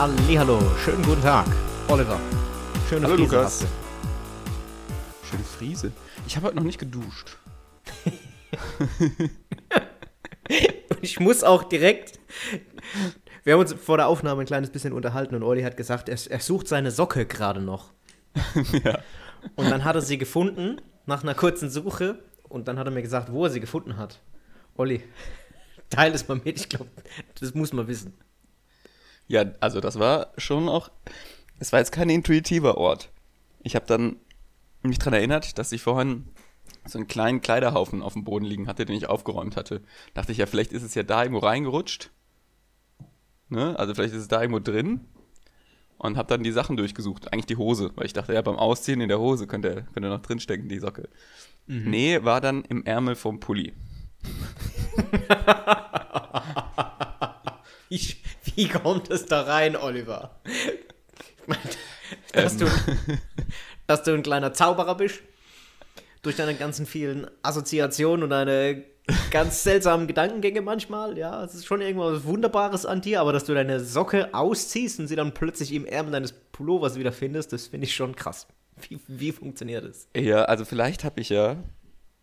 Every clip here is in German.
Hallihallo, schönen guten Tag, Oliver. Schöne Hallo, Friese Lukas. Schöne Friese. Ich habe heute noch nicht geduscht. Ich muss auch direkt. Wir haben uns vor der Aufnahme ein kleines bisschen unterhalten und Olli hat gesagt, er, er sucht seine Socke gerade noch. ja. Und dann hat er sie gefunden, nach einer kurzen Suche. Und dann hat er mir gesagt, wo er sie gefunden hat. Olli, teil es mal mit. Ich glaube, das muss man wissen. Ja, also das war schon auch. Es war jetzt kein intuitiver Ort. Ich habe dann mich daran erinnert, dass ich vorhin so einen kleinen Kleiderhaufen auf dem Boden liegen hatte, den ich aufgeräumt hatte. Dachte ich ja, vielleicht ist es ja da irgendwo reingerutscht. Ne? Also vielleicht ist es da irgendwo drin. Und habe dann die Sachen durchgesucht. Eigentlich die Hose, weil ich dachte, ja, beim Ausziehen in der Hose könnte, könnte noch drinstecken, die Socke. Nee, war dann im Ärmel vom Pulli. Wie, wie kommt es da rein, Oliver? Ich meine, dass, du, dass du ein kleiner Zauberer bist. Durch deine ganzen vielen Assoziationen und deine ganz seltsamen Gedankengänge manchmal. Ja, es ist schon irgendwas Wunderbares an dir, aber dass du deine Socke ausziehst und sie dann plötzlich im Ärmel deines Pullovers wieder findest, das finde ich schon krass. Wie, wie funktioniert das? Ja, also vielleicht habe ich ja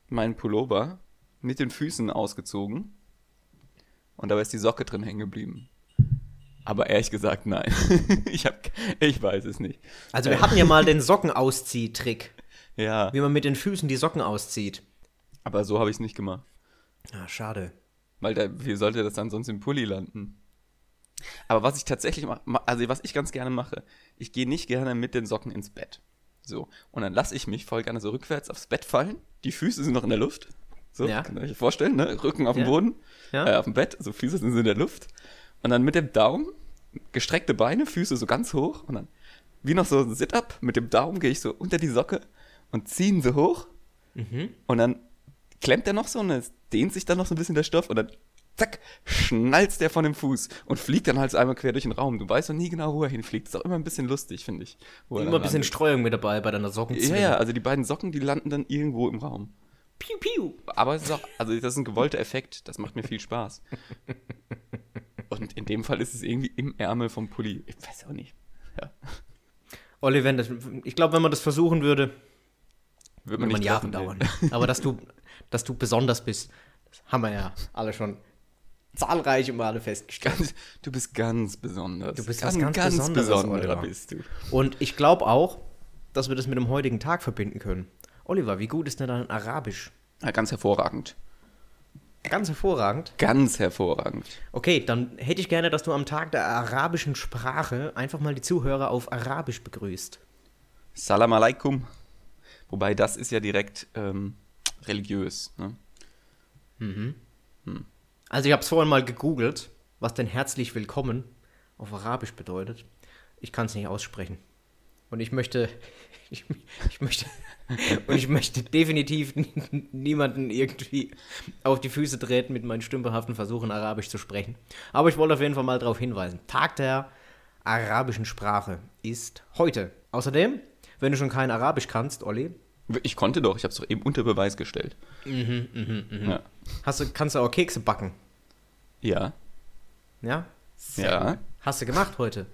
meinen Pullover mit den Füßen ausgezogen und dabei ist die Socke drin hängen geblieben. Aber ehrlich gesagt, nein. ich, hab, ich weiß es nicht. Also, wir hatten ja mal den Sockenauszieh-Trick, Ja, wie man mit den Füßen die Socken auszieht. aber so habe ich es nicht gemacht. Ah, schade. Weil da, wie sollte das dann sonst im Pulli landen? Aber was ich tatsächlich mache, also was ich ganz gerne mache, ich gehe nicht gerne mit den Socken ins Bett. So. Und dann lasse ich mich voll gerne so rückwärts aufs Bett fallen. Die Füße sind noch in der Luft. So, Ja. könnt ihr euch vorstellen, ne? Rücken auf dem Ja. Boden, Ja. äh, auf dem Bett, so Füße sind in der Luft. Und dann mit dem Daumen, gestreckte Beine, Füße so ganz hoch. Und dann wie noch so ein Sit-Up, mit dem Daumen gehe ich so unter die Socke und ziehe ihn so hoch. Mhm. Und dann klemmt er noch so und es dehnt sich dann noch so ein bisschen der Stoff und dann zack, schnalzt der von dem Fuß und fliegt dann halt einmal quer durch den Raum. Du weißt noch nie genau, wo er hinfliegt. Ist auch immer ein bisschen lustig, finde ich. er Immer ein bisschen. Streuung mit dabei bei deiner Socken. Ja, ja, also die beiden Socken, die landen dann irgendwo im Raum. Piu, piu. Aber es ist auch, also das ist ein gewollter Effekt. Das macht mir viel Spaß. Und in dem Fall ist es irgendwie im Ärmel vom Pulli. Ich weiß auch nicht. Ja. Olli, wenn das, ich glaube, wenn man das versuchen würde, würde man nicht Jahre dauern. Aber dass du, dass du besonders bist, haben wir ja alle schon zahlreiche Male festgestellt. Ganz, du bist ganz besonders. Du bist ganz, was ganz ganz Besonderes, besonderer Oliver. bist du. Und ich glaube auch, dass wir das mit dem heutigen Tag verbinden können. Oliver, wie gut ist denn dein Arabisch? Ja, ganz hervorragend. Ganz hervorragend. Ganz hervorragend. Okay, dann hätte ich gerne, dass du am Tag der arabischen Sprache einfach mal die Zuhörer auf Arabisch begrüßt. Salam alaikum. Wobei das ist ja direkt ähm, religiös. Ne? Also ich habe es vorhin mal gegoogelt, was denn herzlich willkommen auf Arabisch bedeutet. Ich kann es nicht aussprechen. Und ich möchte, ich, ich möchte, und ich möchte definitiv niemanden irgendwie auf die Füße treten mit meinen stümperhaften Versuchen, Arabisch zu sprechen. Aber ich wollte auf jeden Fall mal darauf hinweisen. Tag der arabischen Sprache ist heute. Außerdem, wenn du schon kein Arabisch kannst, Olli, Ich konnte doch, ich habe es doch eben unter Beweis gestellt. Ja. hast du, kannst du auch Kekse backen. ja. Ja? Sehr Ja. Hast du gemacht heute?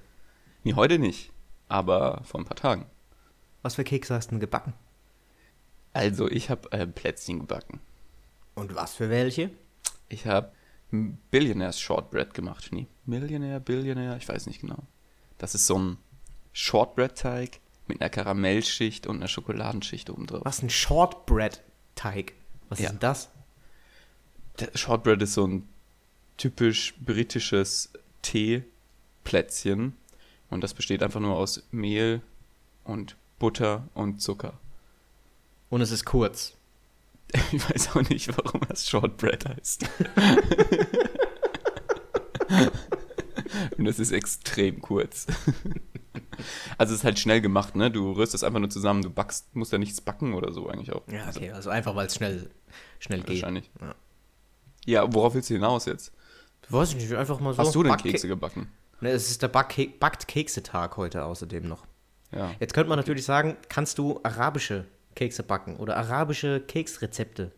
Nee, heute nicht. Aber vor ein paar Tagen. Was für Kekse hast du denn gebacken? Also, ich habe äh, Plätzchen gebacken. Und was für welche? Ich habe Billionaires Shortbread gemacht. Nee, Millionaire, Billionaire, ich weiß nicht genau. Das ist so ein Shortbread-Teig mit einer Karamellschicht und einer Schokoladenschicht oben drauf. Was ein Shortbread-Teig? Was Ja. ist denn das? Der Shortbread ist so ein typisch britisches Teeplätzchen. Und das besteht einfach nur aus Mehl und Butter und Zucker. Und es ist kurz. Ich weiß auch nicht, warum das Shortbread heißt. und das ist extrem kurz. Also es ist halt schnell gemacht, ne? Du rührst es einfach nur zusammen, du backst, musst ja nichts backen oder so eigentlich auch. Ja, okay, also einfach, weil es schnell, schnell geht. Wahrscheinlich. Ja. Ja, worauf willst du hinaus jetzt? Weiß ich nicht, einfach mal so. Hast du denn Backke- Kekse gebacken? Ne, es ist der Backke Backt-Kekse-Tag heute außerdem noch. Ja. Jetzt könnte man natürlich sagen, kannst du arabische Kekse backen oder arabische Keksrezepte?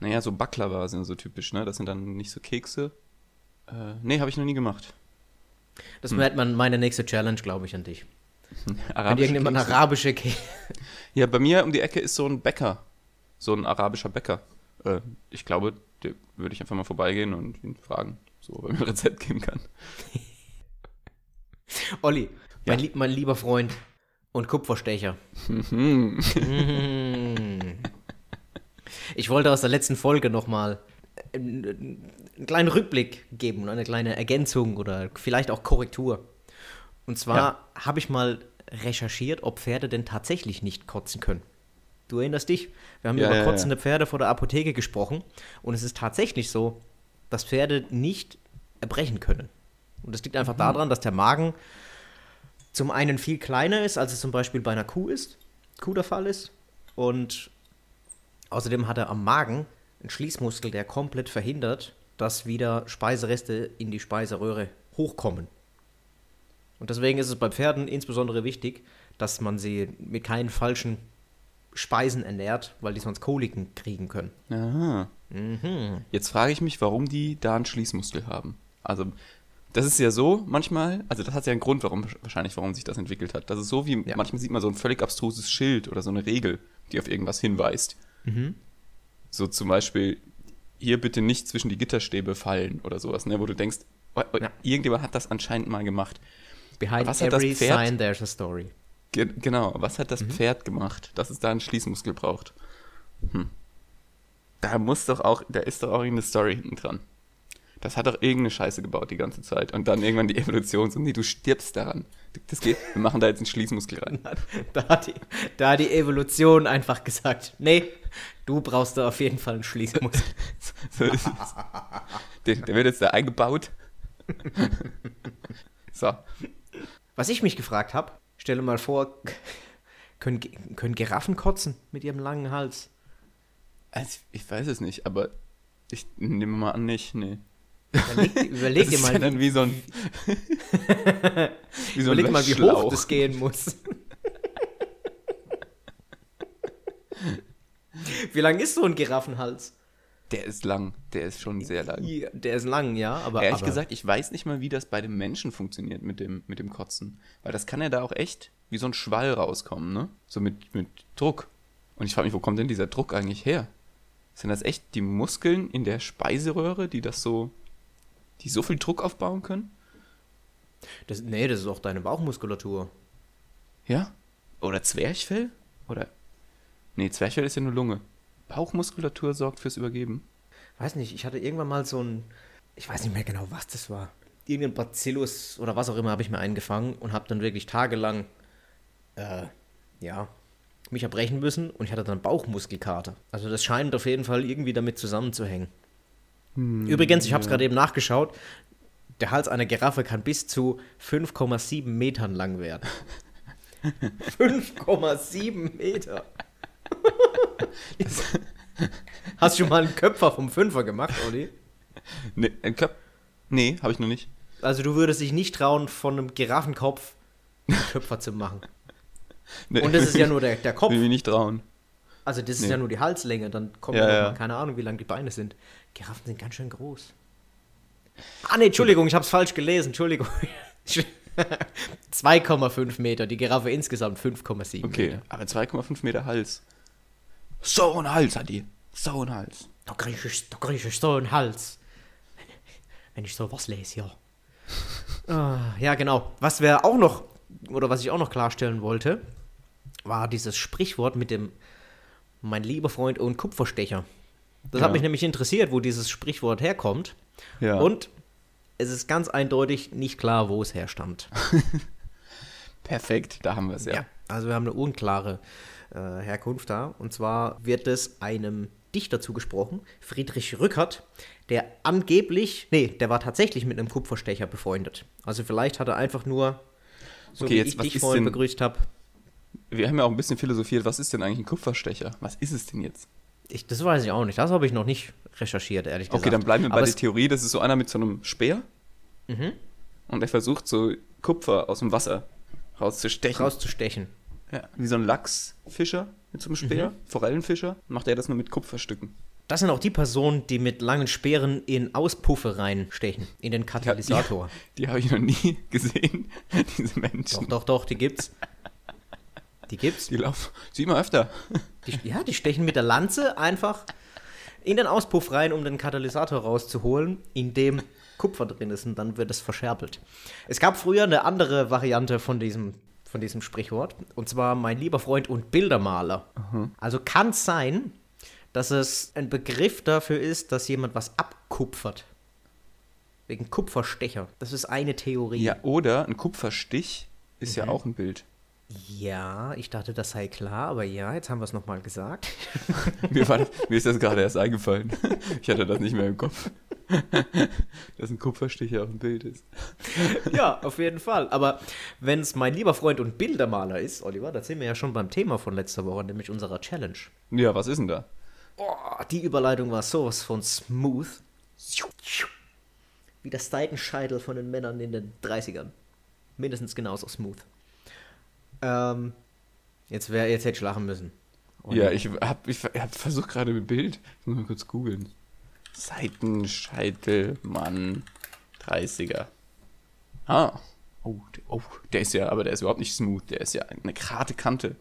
Naja, so Baklava sind so typisch, ne? Das sind dann nicht so Kekse. Äh, nee, habe ich noch nie gemacht. Das wäre man meine nächste Challenge, glaube ich, an dich. Wenn Arabische irgendjemand Kekse. arabische Käse. Ja, bei mir um die Ecke ist so ein Bäcker. So ein arabischer Bäcker. Äh, ich glaube, der würde ich einfach mal vorbeigehen und ihn fragen, so, ob er mir ein Rezept geben kann. Olli, mein, Ja. lieb, mein lieber Freund und Kupferstecher. Mhm. Ich wollte aus der letzten Folge nochmal einen, einen kleinen Rückblick geben und eine kleine Ergänzung oder vielleicht auch Korrektur. Und zwar Ja. habe ich mal recherchiert, ob Pferde denn tatsächlich nicht kotzen können. Du erinnerst dich? Wir haben Ja, über kotzende Pferde vor der Apotheke gesprochen und es ist tatsächlich so, dass Pferde nicht erbrechen können. Und das liegt Mhm. einfach daran, dass der Magen zum einen viel kleiner ist, als es zum Beispiel bei einer Kuh ist, Kuh der Fall ist. Und außerdem hat er am Magen einen Schließmuskel, der komplett verhindert, dass wieder Speisereste in die Speiseröhre hochkommen. Und deswegen ist es bei Pferden insbesondere wichtig, dass man sie mit keinen falschen Speisen ernährt, weil die sonst Koliken kriegen können. Aha. Mhm. Jetzt frage ich mich, warum die da einen Schließmuskel haben. Also, das ist ja so manchmal, also das hat ja einen Grund, warum wahrscheinlich, warum sich das entwickelt hat. Das ist so wie, Ja. manchmal sieht man so ein völlig abstruses Schild oder so eine Regel, die auf irgendwas hinweist. Mhm. So zum Beispiel, hier bitte nicht zwischen die Gitterstäbe fallen oder sowas, ne, wo du denkst, oh, oh, Ja. irgendjemand hat das anscheinend mal gemacht. Behind Was hat das Pferd- sign there's a story. Ge genau, was hat Mhm. das Pferd gemacht, dass es da einen Schließmuskel braucht? Hm. Da muss doch auch, da ist doch auch irgendeine Story hinten dran. Das hat doch irgendeine Scheiße gebaut die ganze Zeit. Und dann irgendwann die Evolution so, nee, du stirbst daran. Das geht, wir machen da jetzt einen Schließmuskel rein. Da hat, die, da hat die Evolution einfach gesagt, nee, du brauchst da auf jeden Fall einen Schließmuskel. So ist es. Der, der wird jetzt da eingebaut. So. Was ich mich gefragt habe, stelle mal vor, können, können Giraffen kotzen mit ihrem langen Hals? Also, ich weiß es nicht, aber ich nehme mal an, nicht, nee. Überleg, dir mal, ja dann wie, wie so ein. wie so ein überleg mal, wie hoch das gehen muss. wie lang ist so ein Giraffenhals? Der ist lang. Der ist schon sehr lang. Ja, Der ist lang, ja, aber. Ehrlich aber, gesagt, ich weiß nicht mal, wie das bei dem Menschen funktioniert mit dem, mit dem Kotzen. Weil das kann ja da auch echt wie so ein Schwall rauskommen, ne? So mit, mit Druck. Und ich frage mich, wo kommt denn dieser Druck eigentlich her? Sind das echt die Muskeln in der Speiseröhre, die das so, die so viel Druck aufbauen können? Das, nee, das ist auch deine Bauchmuskulatur. Ja? Oder Zwerchfell? Oder. Nee, Zwerchfell ist ja nur Lunge. Bauchmuskulatur sorgt fürs Übergeben. Weiß nicht, ich hatte irgendwann mal so ein. Ich weiß nicht mehr genau, was das war. Irgendein Bacillus oder was auch immer habe ich mir eingefangen und habe dann wirklich tagelang. Äh, ja. Mich erbrechen müssen und ich hatte dann Bauchmuskelkater. Also das scheint auf jeden Fall irgendwie damit zusammenzuhängen. Übrigens, ich habe es gerade eben nachgeschaut. Der Hals einer Giraffe kann bis zu 5,7 Metern lang werden. 5,7 Meter. Hast du schon mal einen Köpfer vom Fünfer gemacht, Olli? Nee, ein Köp nee habe ich noch nicht. Also du würdest dich nicht trauen, von einem Giraffenkopf einen Köpfer zu machen. Nee. Und das ist ja nur der, der Kopf. Will mich nicht trauen. Also das ist Nee. ja nur die Halslänge. Dann kommt Ja, ja, ja. keine Ahnung, wie lang die Beine sind. Giraffen sind ganz schön groß. Ah nee, Entschuldigung, ich habe es falsch gelesen. Entschuldigung. 2,5 Meter. Die Giraffe insgesamt 5,7 Okay, Meter. aber 2,5 Meter Hals. So ein Hals hat die. So ein Hals. Da krieg ich, da krieg ich so einen Hals. Wenn, wenn ich sowas lese, ja. ah, ja, genau. Was wir auch noch, oder was ich auch noch klarstellen wollte, war dieses Sprichwort mit dem mein lieber Freund und Kupferstecher. Das Ja. hat mich nämlich interessiert, wo dieses Sprichwort herkommt. Ja. Und es ist ganz eindeutig nicht klar, wo es herstammt. Perfekt, da haben wir es ja. Ja, also wir haben eine unklare äh, Herkunft da. Und zwar wird es einem Dichter zugesprochen, Friedrich Rückert, der angeblich, nee, der war tatsächlich mit einem Kupferstecher befreundet. Also vielleicht hat er einfach nur, so Okay, wie jetzt, ich dich vorhin denn- begrüßt habe, Wir haben ja auch ein bisschen philosophiert, was ist denn eigentlich ein Kupferstecher? Was ist es denn jetzt? Ich, das weiß ich auch nicht. Das habe ich noch nicht recherchiert, ehrlich gesagt. Okay, dann bleiben wir bei Aber der Theorie, das ist so einer mit so einem Speer Mhm. und der versucht so Kupfer aus dem Wasser rauszustechen. rauszustechen. Ja, wie so ein Lachsfischer mit so einem Speer, Mhm. Forellenfischer, macht er das nur mit Kupferstücken. Das sind auch die Personen, die mit langen Speeren in Auspuffe reinstechen, in den Katalysator. Die, die habe ich noch nie gesehen, diese Menschen. Doch, doch, doch, die gibt's. Die gibt's. Die laufen, sieh mal öfter. Die, ja, die stechen mit der Lanze einfach in den Auspuff rein, um den Katalysator rauszuholen, in dem Kupfer drin ist und dann wird es verscherbelt. Es gab früher eine andere Variante von diesem, von diesem Sprichwort und zwar mein lieber Freund und Bildermaler. Also kann es sein, dass es ein Begriff dafür ist, dass jemand was abkupfert. Wegen Kupferstecher. Das ist eine Theorie. Ja, oder ein Kupferstich ist Mhm. ja auch ein Bild. Ja, ich dachte, das sei klar, aber ja, jetzt haben wir es nochmal gesagt. Mir, war, mir ist das gerade erst eingefallen. Ich hatte das nicht mehr im Kopf. Dass ein Kupferstich ja auch ein Bild ist. ja, auf jeden Fall. Aber wenn es mein lieber Freund und Bildermaler ist, Oliver, da sind wir ja schon beim Thema von letzter Woche, nämlich unserer Challenge. Ja, was ist denn da? Oh, die Überleitung war sowas von smooth. Wie der Seitenscheitel von den Männern in den 30ern. Mindestens genauso smooth. Ähm, jetzt, wär, jetzt hätte ich lachen müssen. Ja, ich habe ich hab versucht gerade mit Bild. Ich muss mal kurz googeln. Seitenscheitel, Mann, 30er. Ah. Oh, der, oh, der ist ja, aber der ist überhaupt nicht smooth. Der ist ja eine gerade Kante.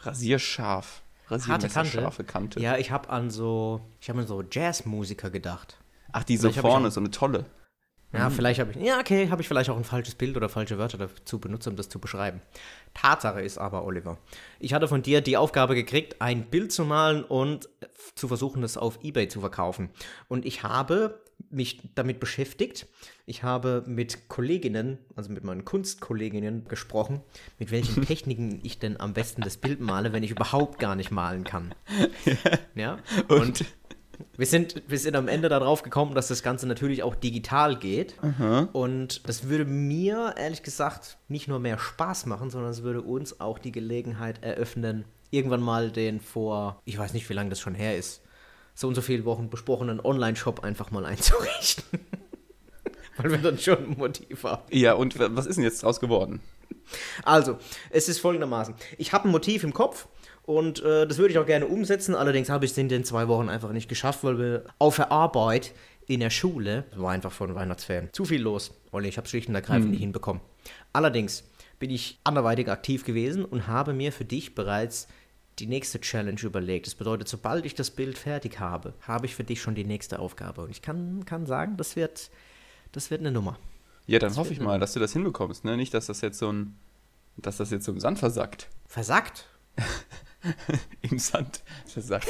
Rasierscharf. Harte Kante. Scharfe Kante. Ja, ich habe an so, ich habe an so Jazzmusiker gedacht. Ach, die so vorne, so eine tolle. Ja, vielleicht habe ich, ja, okay, habe ich vielleicht auch ein falsches Bild oder falsche Wörter dazu benutzt, um das zu beschreiben. Tatsache ist aber, Oliver, ich hatte von dir die Aufgabe gekriegt, ein Bild zu malen und zu versuchen, das auf Ebay zu verkaufen. Und ich habe mich damit beschäftigt. Ich habe mit Kolleginnen, also mit meinen Kunstkolleginnen gesprochen, mit welchen Techniken ich denn am besten das Bild male, wenn ich überhaupt gar nicht malen kann. Ja? Und, Wir sind, wir sind am Ende darauf gekommen, dass das Ganze natürlich auch digital geht. Und das würde mir, ehrlich gesagt, nicht nur mehr Spaß machen, sondern es würde uns auch die Gelegenheit eröffnen, irgendwann mal den vor, ich weiß nicht, wie lange das schon her ist, so und so viele Wochen besprochenen Online-Shop einfach mal einzurichten. Weil wir dann schon ein Motiv haben. ja, und wa- was ist denn jetzt draus geworden? Also, es ist folgendermaßen. Ich habe ein Motiv im Kopf und äh, das würde ich auch gerne umsetzen. Allerdings habe ich es in den zwei Wochen einfach nicht geschafft, weil wir auf der Arbeit in der Schule, das war einfach von Weihnachtsferien, zu viel los. Olli, ich habe schlicht und ergreifend nicht hinbekommen. Allerdings bin ich anderweitig aktiv gewesen und habe mir für dich bereits die nächste Challenge überlegt. Das bedeutet, sobald ich das Bild fertig habe, habe ich für dich schon die nächste Aufgabe. Und ich kann, kann sagen, das wird, das wird eine Nummer. Ja, dann hoffe ich mal, dass du das hinbekommst, ne? Nicht, dass das jetzt so ein, dass das jetzt so im Sand versackt. Versackt? Im Sand versackt.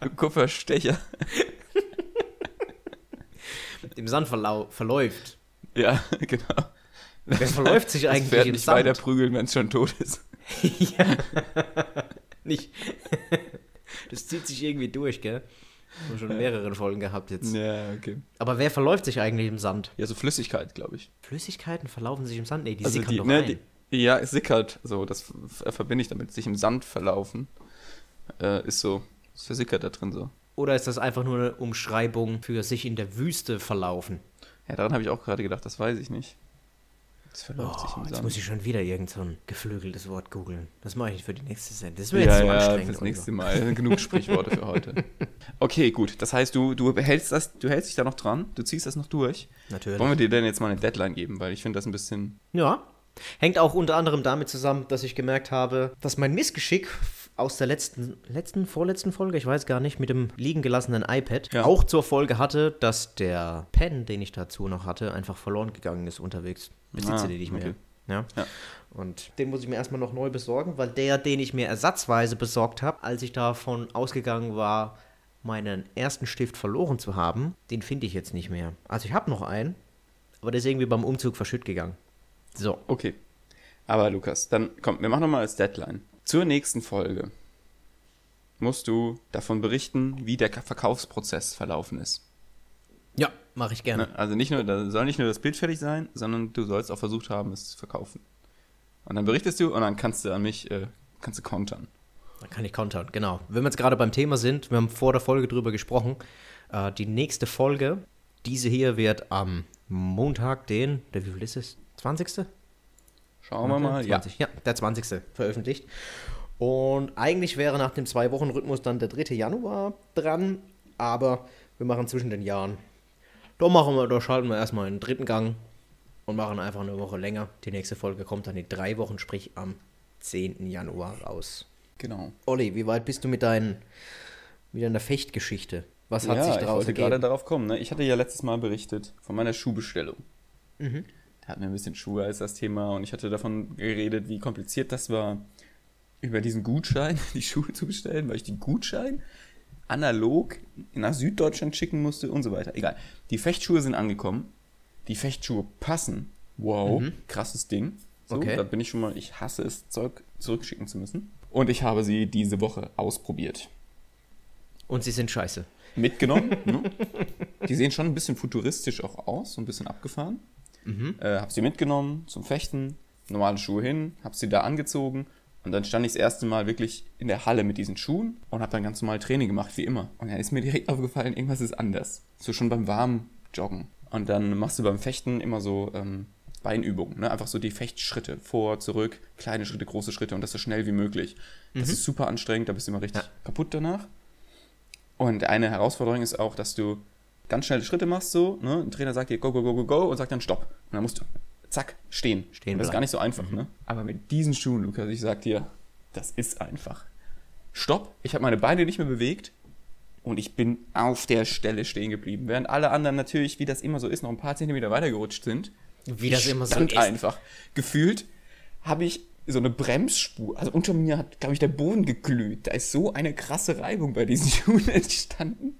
du Kupferstecher. Im Sand verlau verläuft. Ja, genau. Wer verläuft sich Das eigentlich Pferd im nicht Sand? weiter prügeln, wenn es schon tot ist. ja. Nicht. Das zieht sich irgendwie durch, gell? Haben schon mehrere Folgen gehabt jetzt. Ja, okay. Aber wer verläuft sich eigentlich im Sand? Ja, so Flüssigkeit, glaube ich. Flüssigkeiten verlaufen sich im Sand? Nee, die Also sickern die, doch ne, rein. die, ja, es sickert. So, das verbinde ich damit. Sich im Sand verlaufen. Äh, ist so. Es versickert da drin so. Oder ist das einfach nur eine Umschreibung für sich in der Wüste verlaufen? Ja, daran habe ich auch gerade gedacht, das weiß ich nicht. Es verläuft sich Oh, im jetzt Sand. muss ich schon wieder irgend so ein geflügeltes Wort googeln. Das mache ich für die nächste Sendung. Das wird ja, jetzt so ja, anstrengend. fürs nächste Mal. Genug Sprichworte für heute. Okay, gut. Das heißt, du, du behältst das, du hältst dich da noch dran, du ziehst das noch durch. Natürlich. Wollen wir dir denn jetzt mal eine Deadline geben? Weil ich finde das ein bisschen. Ja. Hängt auch unter anderem damit zusammen, dass ich gemerkt habe, dass mein Missgeschick aus der letzten, letzten, vorletzten Folge, ich weiß gar nicht, mit dem liegen gelassenen iPad, Ja. auch zur Folge hatte, dass der Pen, den ich dazu noch hatte, einfach verloren gegangen ist unterwegs. Besitze Ah, den nicht mehr. okay. Ja. Ja. Und den muss ich mir erstmal noch neu besorgen, weil der, den ich mir ersatzweise besorgt habe, als ich davon ausgegangen war, meinen ersten Stift verloren zu haben, den finde ich jetzt nicht mehr. Also ich habe noch einen, aber der ist irgendwie beim Umzug verschütt gegangen. So. Okay. Aber Lukas, dann komm, wir machen nochmal als Deadline. Zur nächsten Folge musst du davon berichten, wie der Ka- Verkaufsprozess verlaufen ist. Ja, mache ich gerne. Ne? Also nicht nur, da soll nicht nur das Bild fertig sein, sondern du sollst auch versucht haben, es zu verkaufen. Und dann berichtest du und dann kannst du an mich, äh, kannst du kontern. Dann kann ich countern, genau. Wenn wir jetzt gerade beim Thema sind, wir haben vor der Folge drüber gesprochen. Äh, die nächste Folge, diese hier wird am Montag, den, der wie viel ist es? 20. Schauen wir mal. Ja. 20. Ja, der 20. veröffentlicht. Und eigentlich wäre nach dem Zwei-Wochen-Rhythmus dann der 3. Januar dran, aber wir machen zwischen den Jahren. Da machen wir, da schalten wir erstmal einen dritten Gang und machen einfach eine Woche länger. Die nächste Folge kommt dann in drei Wochen, sprich am 10. Januar raus. Genau. Olli, wie weit bist du mit, dein, mit deiner Fechtgeschichte? Was hat ja, sich ich daraus wollte gerade ergeben? darauf kommen. Ne? Ich hatte ja letztes Mal berichtet von meiner Schuhbestellung. Mhm. Da hatten wir ein bisschen Schuhe als das Thema und ich hatte davon geredet, wie kompliziert das war, über diesen Gutschein die Schuhe zu bestellen, weil ich den Gutschein analog nach Süddeutschland schicken musste und so weiter. Egal. Die Fechtschuhe sind angekommen. Die Fechtschuhe passen. Wow, krasses Ding. So, Okay. da bin ich schon mal, ich hasse es, Zeug zurückschicken zu müssen. Und ich habe sie diese Woche ausprobiert. Und sie sind scheiße. Mitgenommen. ne? Die sehen schon ein bisschen futuristisch auch aus, so ein bisschen abgefahren. Äh, hab sie mitgenommen zum Fechten, normale Schuhe hin, hab sie da angezogen und dann stand ich das erste Mal wirklich in der Halle mit diesen Schuhen und hab dann ganz normal Training gemacht, wie immer. Und dann ist mir direkt aufgefallen, irgendwas ist anders. So schon beim warmen Joggen. Und dann machst du beim Fechten immer so ähm, Beinübungen, ne? einfach so die Fechtschritte, vor, zurück, kleine Schritte, große Schritte und das so schnell wie möglich. Das ist super anstrengend, da bist du immer richtig Ja. kaputt danach. Und eine Herausforderung ist auch, dass du ganz schnelle Schritte machst, so, ne? Ein Trainer sagt dir go, go, go, go, go und sagt dann stopp. Und dann musst du, zack, stehen. Stehen und das ist gar nicht so einfach, ne? Aber mit diesen Schuhen, Lukas, ich sag dir, das ist einfach. Stopp, ich habe meine Beine nicht mehr bewegt und ich bin auf der Stelle stehen geblieben. Während alle anderen natürlich, wie das immer so ist, noch ein paar Zentimeter weitergerutscht sind. Wie das immer so ist. einfach. Gefühlt habe ich so eine Bremsspur. Also unter mir hat, glaube ich, der Boden geglüht. Da ist so eine krasse Reibung bei diesen Schuhen entstanden.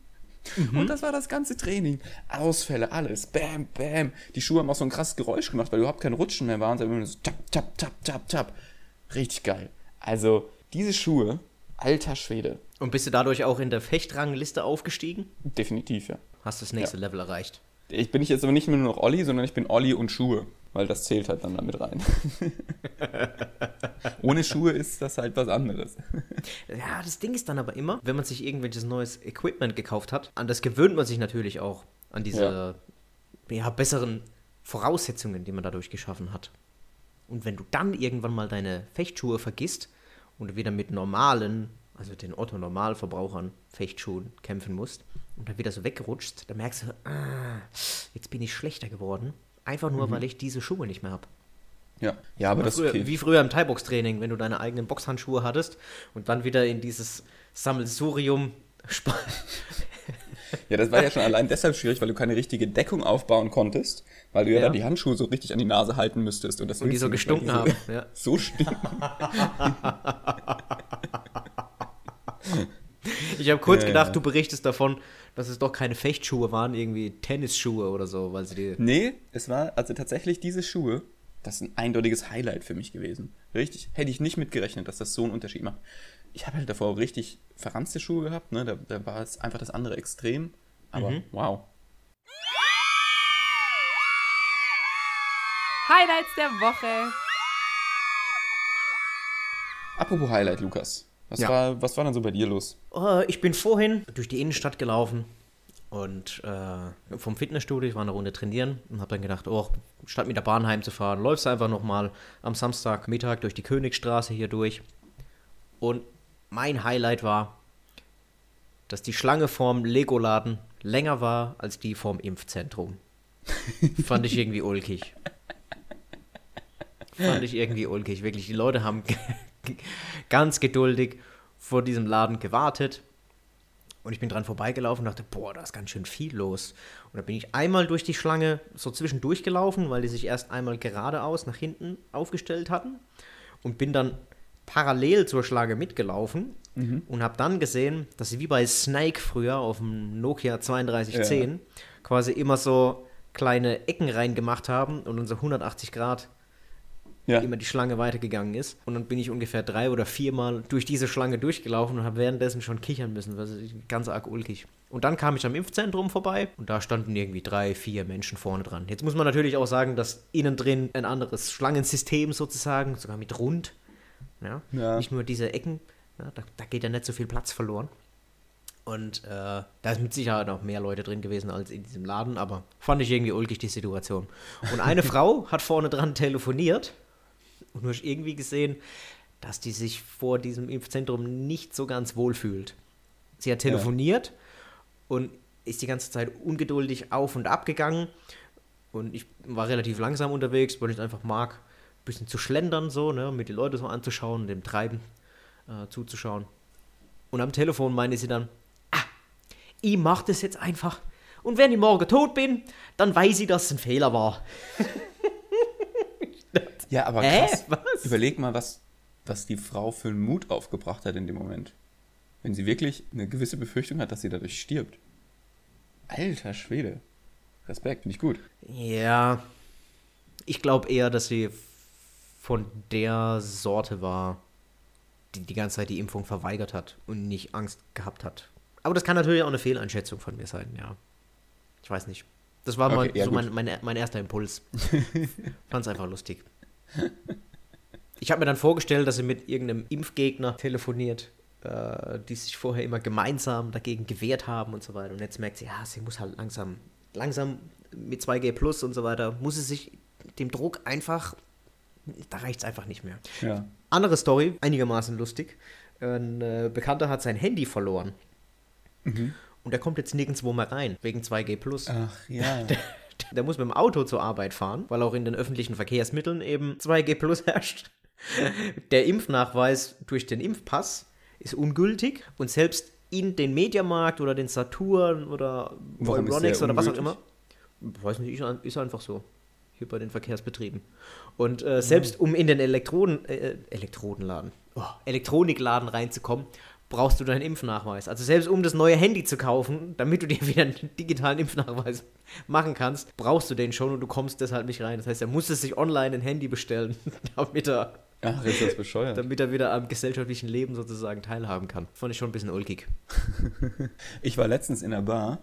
Und das war das ganze Training. Ausfälle, alles. Bam, bam. Die Schuhe haben auch so ein krasses Geräusch gemacht, weil überhaupt kein Rutschen mehr waren, sondern immer so tap, tap, tap, tap, tap. Richtig geil. Also, diese Schuhe, alter Schwede. Und bist du dadurch auch in der Fechtrangliste aufgestiegen? Definitiv, ja. Hast das nächste Level erreicht? Ich bin ich jetzt aber nicht mehr nur noch Olli, sondern ich bin Olli und Schuhe. Weil das zählt halt dann damit rein. Ohne Schuhe ist das halt was anderes. Ja, das Ding ist dann aber immer, wenn man sich irgendwelches neues Equipment gekauft hat, an das gewöhnt man sich natürlich auch, an diese ja. besseren Voraussetzungen, die man dadurch geschaffen hat. Und wenn du dann irgendwann mal deine Fechtschuhe vergisst und wieder mit normalen, also den Otto-Normalverbrauchern Fechtschuhen kämpfen musst und dann wieder so wegrutscht, dann merkst du, ah, jetzt bin ich schlechter geworden. Einfach nur, weil ich diese Schuhe nicht mehr habe. Ja, ja aber das ist früher, okay. Wie früher im Thai-Box-Training, wenn du deine eigenen Boxhandschuhe hattest und dann wieder in dieses Sammelsurium Ja, das war ja schon allein deshalb schwierig, weil du keine richtige Deckung aufbauen konntest, weil du ja, Ja. dann die Handschuhe so richtig an die Nase halten müsstest. Und, das und die so gestunken die haben. so, Ja. So stinken. Ich habe kurz Ja, gedacht, ja. du berichtest davon, dass es doch keine Fechtschuhe waren, irgendwie Tennisschuhe oder so, weil sie die. Nee, es war also tatsächlich diese Schuhe, das ist ein eindeutiges Highlight für mich gewesen. Richtig, hätte ich nicht mitgerechnet, dass das so einen Unterschied macht. Ich habe halt davor auch richtig verranzte Schuhe gehabt, ne? da, da war es einfach das andere Extrem. Aber Mhm. wow. Highlights der Woche. Apropos Highlight, Lukas. Was, Ja. war, was war denn so bei dir los? Oh, ich bin vorhin durch die Innenstadt gelaufen und äh, vom Fitnessstudio, ich war eine Runde trainieren und habe dann gedacht, oh, statt mit der Bahn heimzufahren, läufst du einfach nochmal am Samstagmittag durch die Königstraße hier durch. Und mein Highlight war, dass die Schlange vorm Lego-Laden länger war als die vorm Impfzentrum. Fand ich irgendwie ulkig. Fand ich irgendwie ulkig. Wirklich, die Leute haben ganz geduldig vor diesem Laden gewartet. Und ich bin dran vorbeigelaufen und dachte, boah, da ist ganz schön viel los. Und dann bin ich einmal durch die Schlange so zwischendurch gelaufen, weil die sich erst einmal geradeaus nach hinten aufgestellt hatten. Und bin dann parallel zur Schlange mitgelaufen und habe dann gesehen, dass sie wie bei Snake früher auf dem Nokia 3210 quasi immer so kleine Ecken reingemacht haben und unser 180 Grad Ja. immer die Schlange weitergegangen ist. Und dann bin ich ungefähr drei oder viermal durch diese Schlange durchgelaufen und habe währenddessen schon kichern müssen. Das ist ganz arg ulkig. Und dann kam ich am Impfzentrum vorbei und da standen irgendwie drei, vier Menschen vorne dran. Jetzt muss man natürlich auch sagen, dass innen drin ein anderes Schlangensystem sozusagen, sogar mit Rund. Ja? Ja. Nicht nur diese Ecken. Ja, da, da geht ja nicht so viel Platz verloren. Und äh, da ist mit Sicherheit auch mehr Leute drin gewesen als in diesem Laden, aber fand ich irgendwie ulkig die Situation. Und eine Frau hat vorne dran telefoniert und du hast irgendwie gesehen, dass die sich vor diesem Impfzentrum nicht so ganz wohl fühlt. Sie hat telefoniert und ist die ganze Zeit ungeduldig auf und ab gegangen. Und ich war relativ langsam unterwegs, weil ich es einfach mag, ein bisschen zu schlendern, so, ne, mit den Leuten so anzuschauen, dem Treiben äh, zuzuschauen. Und am Telefon meinte sie dann, ah, ich mach das jetzt einfach. Und wenn ich morgen tot bin, dann weiß ich, dass es ein Fehler war. Ja, aber Hä? krass. Was? Überleg mal, was, was die Frau für einen Mut aufgebracht hat in dem Moment. Wenn sie wirklich eine gewisse Befürchtung hat, dass sie dadurch stirbt. Alter Schwede. Respekt, finde ich gut. Ja, ich glaube eher, dass sie von der Sorte war, die die ganze Zeit die Impfung verweigert hat und nicht Angst gehabt hat. Aber das kann natürlich auch eine Fehleinschätzung von mir sein, ja. Ich weiß nicht. Das war mal Okay, ja, so mein, mein, mein erster Impuls. Fand's einfach lustig. Ich habe mir dann vorgestellt, dass sie mit irgendeinem Impfgegner telefoniert, äh, die sich vorher immer gemeinsam dagegen gewehrt haben und so weiter. Und jetzt merkt sie, ja, sie muss halt langsam, langsam mit 2G Plus und so weiter, muss sie sich dem Druck einfach, da reicht es einfach nicht mehr. Ja. Andere Story, einigermaßen lustig. Ein äh, Bekannter hat sein Handy verloren. Und er kommt jetzt nirgendwo mehr rein, wegen 2G Plus. Ach ja. Der muss mit dem Auto zur Arbeit fahren, weil auch in den öffentlichen Verkehrsmitteln eben 2G Plus herrscht. Der Impfnachweis durch den Impfpass ist ungültig und selbst in den Mediamarkt oder den Saturn oder der oder was auch immer. Weiß nicht, ist ein- ist einfach so. Hier bei den Verkehrsbetrieben. Und äh, selbst um in den Elektroden, äh, Elektrodenladen, oh, Elektronikladen reinzukommen, brauchst du deinen Impfnachweis. Also selbst um das neue Handy zu kaufen, damit du dir wieder einen digitalen Impfnachweis machen kannst, brauchst du den schon und du kommst deshalb nicht rein. Das heißt, er musste sich online ein Handy bestellen, damit er, Ach, ist das bescheuert. damit er wieder am gesellschaftlichen Leben sozusagen teilhaben kann. Fand ich schon ein bisschen ulkig. Ich war letztens in der Bar.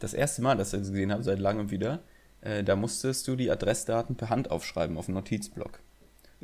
Das erste Mal, dass ich das gesehen habe, seit langem wieder. Äh, da musstest du die Adressdaten per Hand aufschreiben auf einen Notizblock.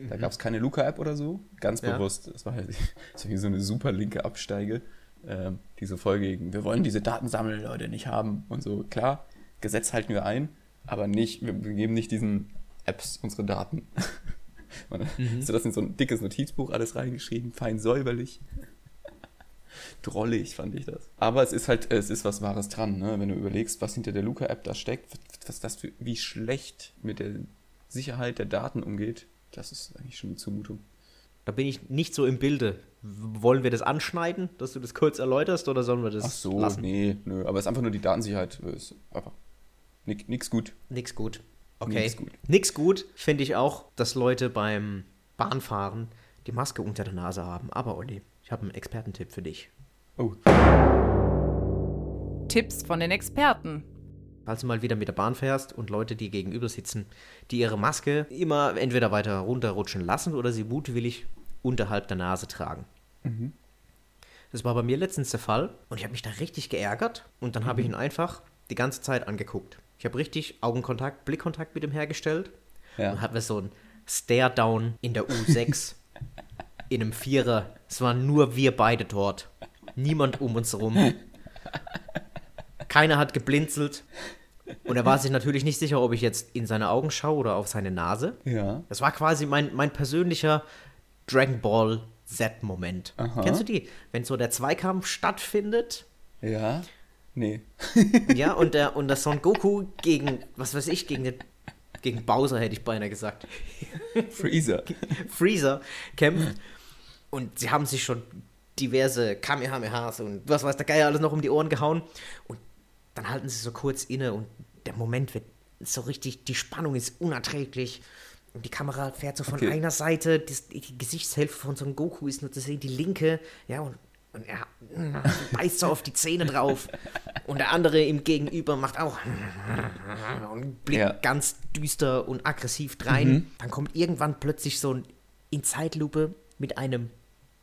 Da gab es keine Luca-App oder so. Ganz Ja. bewusst. Das war halt das war wie so eine super linke Absteige. Ähm, die so voll gegen, wir wollen diese Daten sammeln, Leute, nicht haben. Und so, klar, Gesetz halten wir ein, aber nicht, wir geben nicht diesen Apps unsere Daten. Man, Hast du das in so ein dickes Notizbuch alles reingeschrieben, fein säuberlich? Drollig fand ich das. Aber es ist halt, es ist was Wahres dran, ne? wenn du überlegst, was hinter der Luca-App da steckt, was das für, wie schlecht mit der Sicherheit der Daten umgeht, das ist eigentlich schon eine Zumutung. Da bin ich nicht so im Bilde. Wollen wir das anschneiden, dass du das kurz erläuterst oder sollen wir das Ach so, lassen? nee, nö, aber es ist einfach nur die Datensicherheit, ist einfach nix, nix gut. Nix gut. Okay. Nix gut. Nix gut finde ich auch, dass Leute beim Bahnfahren die Maske unter der Nase haben. Aber Olli, ich habe einen Expertentipp für dich. Oh, Tipps von den Experten. Falls du mal wieder mit der Bahn fährst und Leute, die gegenüber sitzen, die ihre Maske immer entweder weiter runterrutschen lassen oder sie mutwillig unterhalb der Nase tragen. Das war bei mir letztens der Fall und ich habe mich da richtig geärgert und dann habe ich ihn einfach die ganze Zeit angeguckt. Ich habe richtig Augenkontakt, Blickkontakt mit ihm hergestellt Ja. und hatte so ein Stare-Down in der U6 in einem Vierer. Es waren nur wir beide dort. Niemand um uns herum. Keiner hat geblinzelt. Und er war sich natürlich nicht sicher, ob ich jetzt in seine Augen schaue oder auf seine Nase. ja. Das war quasi mein, mein persönlicher Dragon Ball Z-Moment. Kennst du die? Wenn so der Zweikampf stattfindet, Ja? Nee. ja, und der, und der Son Goku gegen, was weiß ich, gegen den, gegen Bowser hätte ich beinahe gesagt, Freezer. Freezer kämpft. Und sie haben sich schon diverse Kamehamehas und was weiß der Geier alles noch um die Ohren gehauen. Und dann halten sie so kurz inne und der Moment wird so richtig, die Spannung ist unerträglich. Und die Kamera fährt so von Okay. einer Seite, das, die Gesichtshälfte von so einem Goku ist nur zu sehen, die linke, ja, und, und er beißt so auf die Zähne drauf. Und der andere ihm gegenüber macht auch und blickt Ja. ganz düster und aggressiv drein. Dann kommt irgendwann plötzlich so ein in Zeitlupe mit einem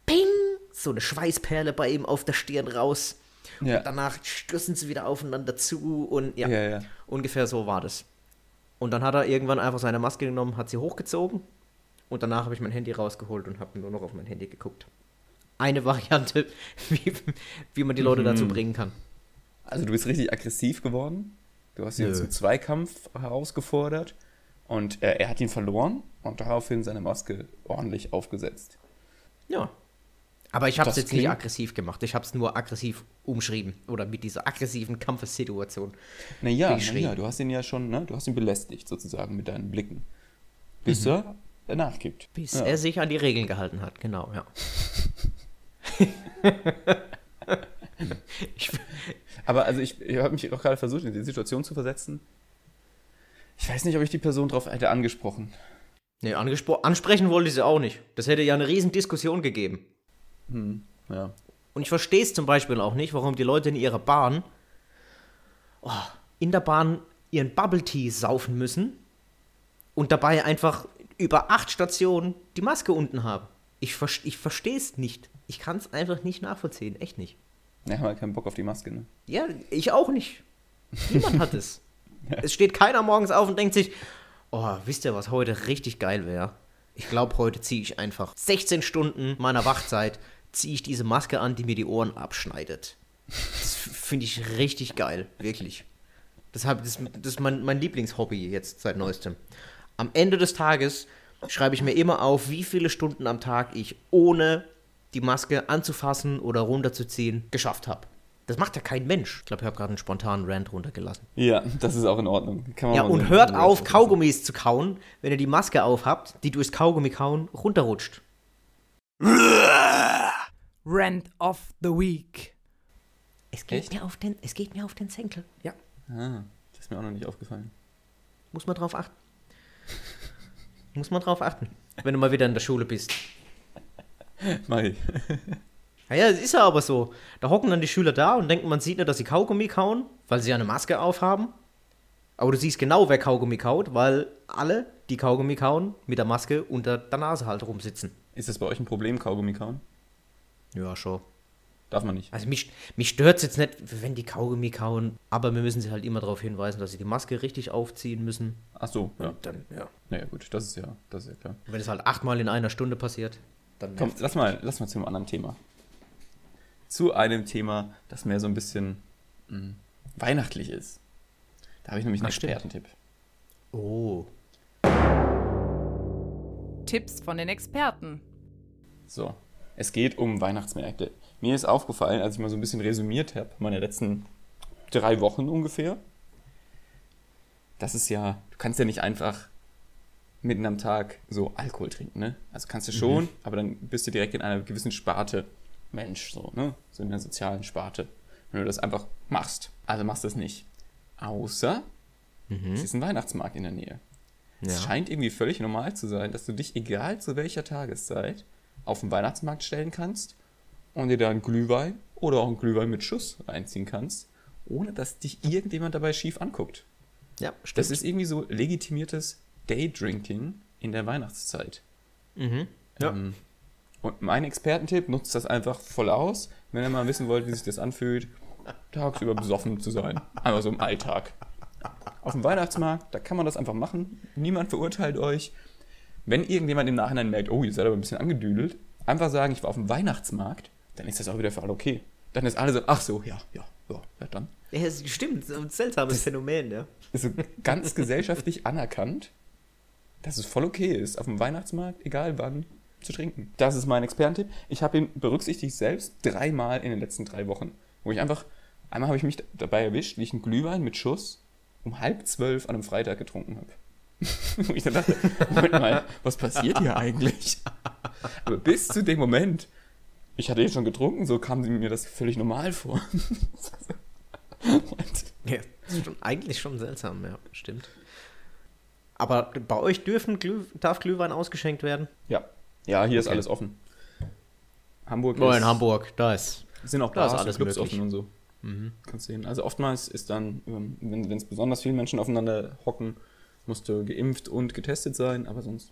Ping, so eine Schweißperle bei ihm auf der Stirn raus. Ja. Und danach stürzen sie wieder aufeinander zu und ja, Ja, ja. ungefähr so war das. Und dann hat er irgendwann einfach seine Maske genommen, hat sie hochgezogen und danach habe ich mein Handy rausgeholt und habe nur noch auf mein Handy geguckt. Eine Variante, wie, wie man die Leute Mhm. dazu bringen kann. Also du bist richtig aggressiv geworden. Du hast ihn Nö. zum Zweikampf herausgefordert und äh, er hat ihn verloren und daraufhin seine Maske ordentlich aufgesetzt. Ja. Aber ich habe es jetzt nicht aggressiv gemacht. Ich habe es nur aggressiv umschrieben. Oder mit dieser aggressiven Kampfessituation. Naja, naja, du hast ihn ja schon, ne? Du hast ihn belästigt sozusagen mit deinen Blicken. Bis er danach gibt. Bis ja. er sich an die Regeln gehalten hat, genau, ja. ich, Aber also ich, ich habe mich auch gerade versucht, in die Situation zu versetzen. Ich weiß nicht, ob ich die Person drauf hätte angesprochen. nee, angespro- ansprechen wollte ich sie auch nicht. Das hätte ja eine riesen Diskussion gegeben. Ja. Und ich verstehe es zum Beispiel auch nicht, warum die Leute in ihrer Bahn oh, in der Bahn ihren Bubble Tea saufen müssen und dabei einfach über acht Stationen die Maske unten haben. Ich, ver ich verstehe es nicht. Ich kann es einfach nicht nachvollziehen. Echt nicht. Ja, haben halt keinen Bock auf die Maske, ne? Ja, ich auch nicht. Niemand hat es. Es steht keiner morgens auf und denkt sich, oh, wisst ihr, was heute richtig geil wäre? Ich glaube, heute ziehe ich einfach 16 Stunden meiner Wachzeit, ziehe ich diese Maske an, die mir die Ohren abschneidet. Das finde ich richtig geil, wirklich. Deshalb, das, das ist mein, mein Lieblingshobby jetzt seit neuestem. Am Ende des Tages schreibe ich mir immer auf, wie viele Stunden am Tag ich ohne die Maske anzufassen oder runterzuziehen geschafft habe. Das macht ja kein Mensch. Ich glaube, ich habe gerade einen spontanen Rant runtergelassen. Ja, das ist auch in Ordnung. Kann man Ja, und hört auf, Kaugummis zu kauen, wenn ihr die Maske aufhabt, die durchs Kaugummi kauen runterrutscht. Rant of the Week. Es geht, Echt? mir auf den, es geht mir auf den Senkel. Ja, Ah, das ist mir auch noch nicht aufgefallen. muss man drauf achten. muss man drauf achten, wenn du mal wieder in der Schule bist. Mai. Naja, es ist ja aber so. Da hocken dann die Schüler da und denken, man sieht nicht, dass sie Kaugummi kauen, weil sie ja eine Maske aufhaben. Aber du siehst genau, wer Kaugummi kaut, weil alle, die Kaugummi kauen, mit der Maske unter der Nase halt rumsitzen. Ist das bei euch ein Problem, Kaugummi kauen? Ja, schon. Darf man nicht. Also mich, mich stört es jetzt nicht, wenn die Kaugummi kauen, aber wir müssen sie halt immer darauf hinweisen, dass sie die Maske richtig aufziehen müssen. Ach so, ja. Und dann, ja. Naja, gut, das ist ja, das ist ja klar. Und wenn es halt achtmal in einer Stunde passiert, dann Komm, lass mal, lass mal zu einem anderen Thema. Zu einem Thema, das mehr so ein bisschen mh, weihnachtlich ist. Da habe ich nämlich einen Ach, stimmt. Expertentipp. Oh. Tipps von den Experten. So, es geht um Weihnachtsmärkte. Mir ist aufgefallen, als ich mal so ein bisschen resümiert habe, meine letzten drei Wochen ungefähr, das ist ja, du kannst ja nicht einfach mitten am Tag so Alkohol trinken, ne? Also kannst du schon, aber dann bist du direkt in einer gewissen Sparte Mensch, so, ne? So in der sozialen Sparte. Wenn du das einfach machst. Also machst du es nicht. Außer, es ist ein Weihnachtsmarkt in der Nähe. Es Ja. scheint irgendwie völlig normal zu sein, dass du dich, egal zu welcher Tageszeit, auf den Weihnachtsmarkt stellen kannst und dir da einen Glühwein oder auch einen Glühwein mit Schuss reinziehen kannst, ohne dass dich irgendjemand dabei schief anguckt. Ja, stimmt. Das ist irgendwie so legitimiertes Daydrinking in der Weihnachtszeit. mhm. Ja. Ähm, und mein Expertentipp nutzt das einfach voll aus, wenn ihr mal wissen wollt, wie sich das anfühlt, tagsüber besoffen zu sein. Einfach so im Alltag. Auf dem Weihnachtsmarkt, da kann man das einfach machen. Niemand verurteilt euch. Wenn irgendjemand im Nachhinein merkt, oh, ihr seid aber ein bisschen angedüdelt, einfach sagen, ich war auf dem Weihnachtsmarkt, dann ist das auch wieder für alle okay. Dann ist alle so, ach so, ja, ja, ja, ja dann. ja, es stimmt. Ein seltsames Phänomen, ja. Ist so ganz gesellschaftlich anerkannt, dass es voll okay ist, auf dem Weihnachtsmarkt, egal wann, zu trinken. Das ist mein Expertentipp. Ich habe ihn berücksichtigt selbst dreimal in den letzten drei Wochen, wo ich einfach, einmal habe ich mich dabei erwischt, wie ich einen Glühwein mit Schuss um halb zwölf an einem Freitag getrunken habe. wo ich dann dachte, Moment mal, was passiert hier eigentlich? Aber bis zu dem Moment, ich hatte jetzt schon getrunken, so kam mir das völlig normal vor. Ja, das ist schon, eigentlich schon seltsam, ja, stimmt. Aber bei euch dürfen Glüh, darf Glühwein ausgeschenkt werden? Ja, ja, hier ist Okay. alles offen. Hamburg Oh, ist, in Hamburg, da ist. sind auch Da ist Bars alles Clubs möglich. offen und so. Kannst sehen. Also oftmals ist dann, ähm, wenn es besonders viele Menschen aufeinander hocken, musst du geimpft und getestet sein, aber sonst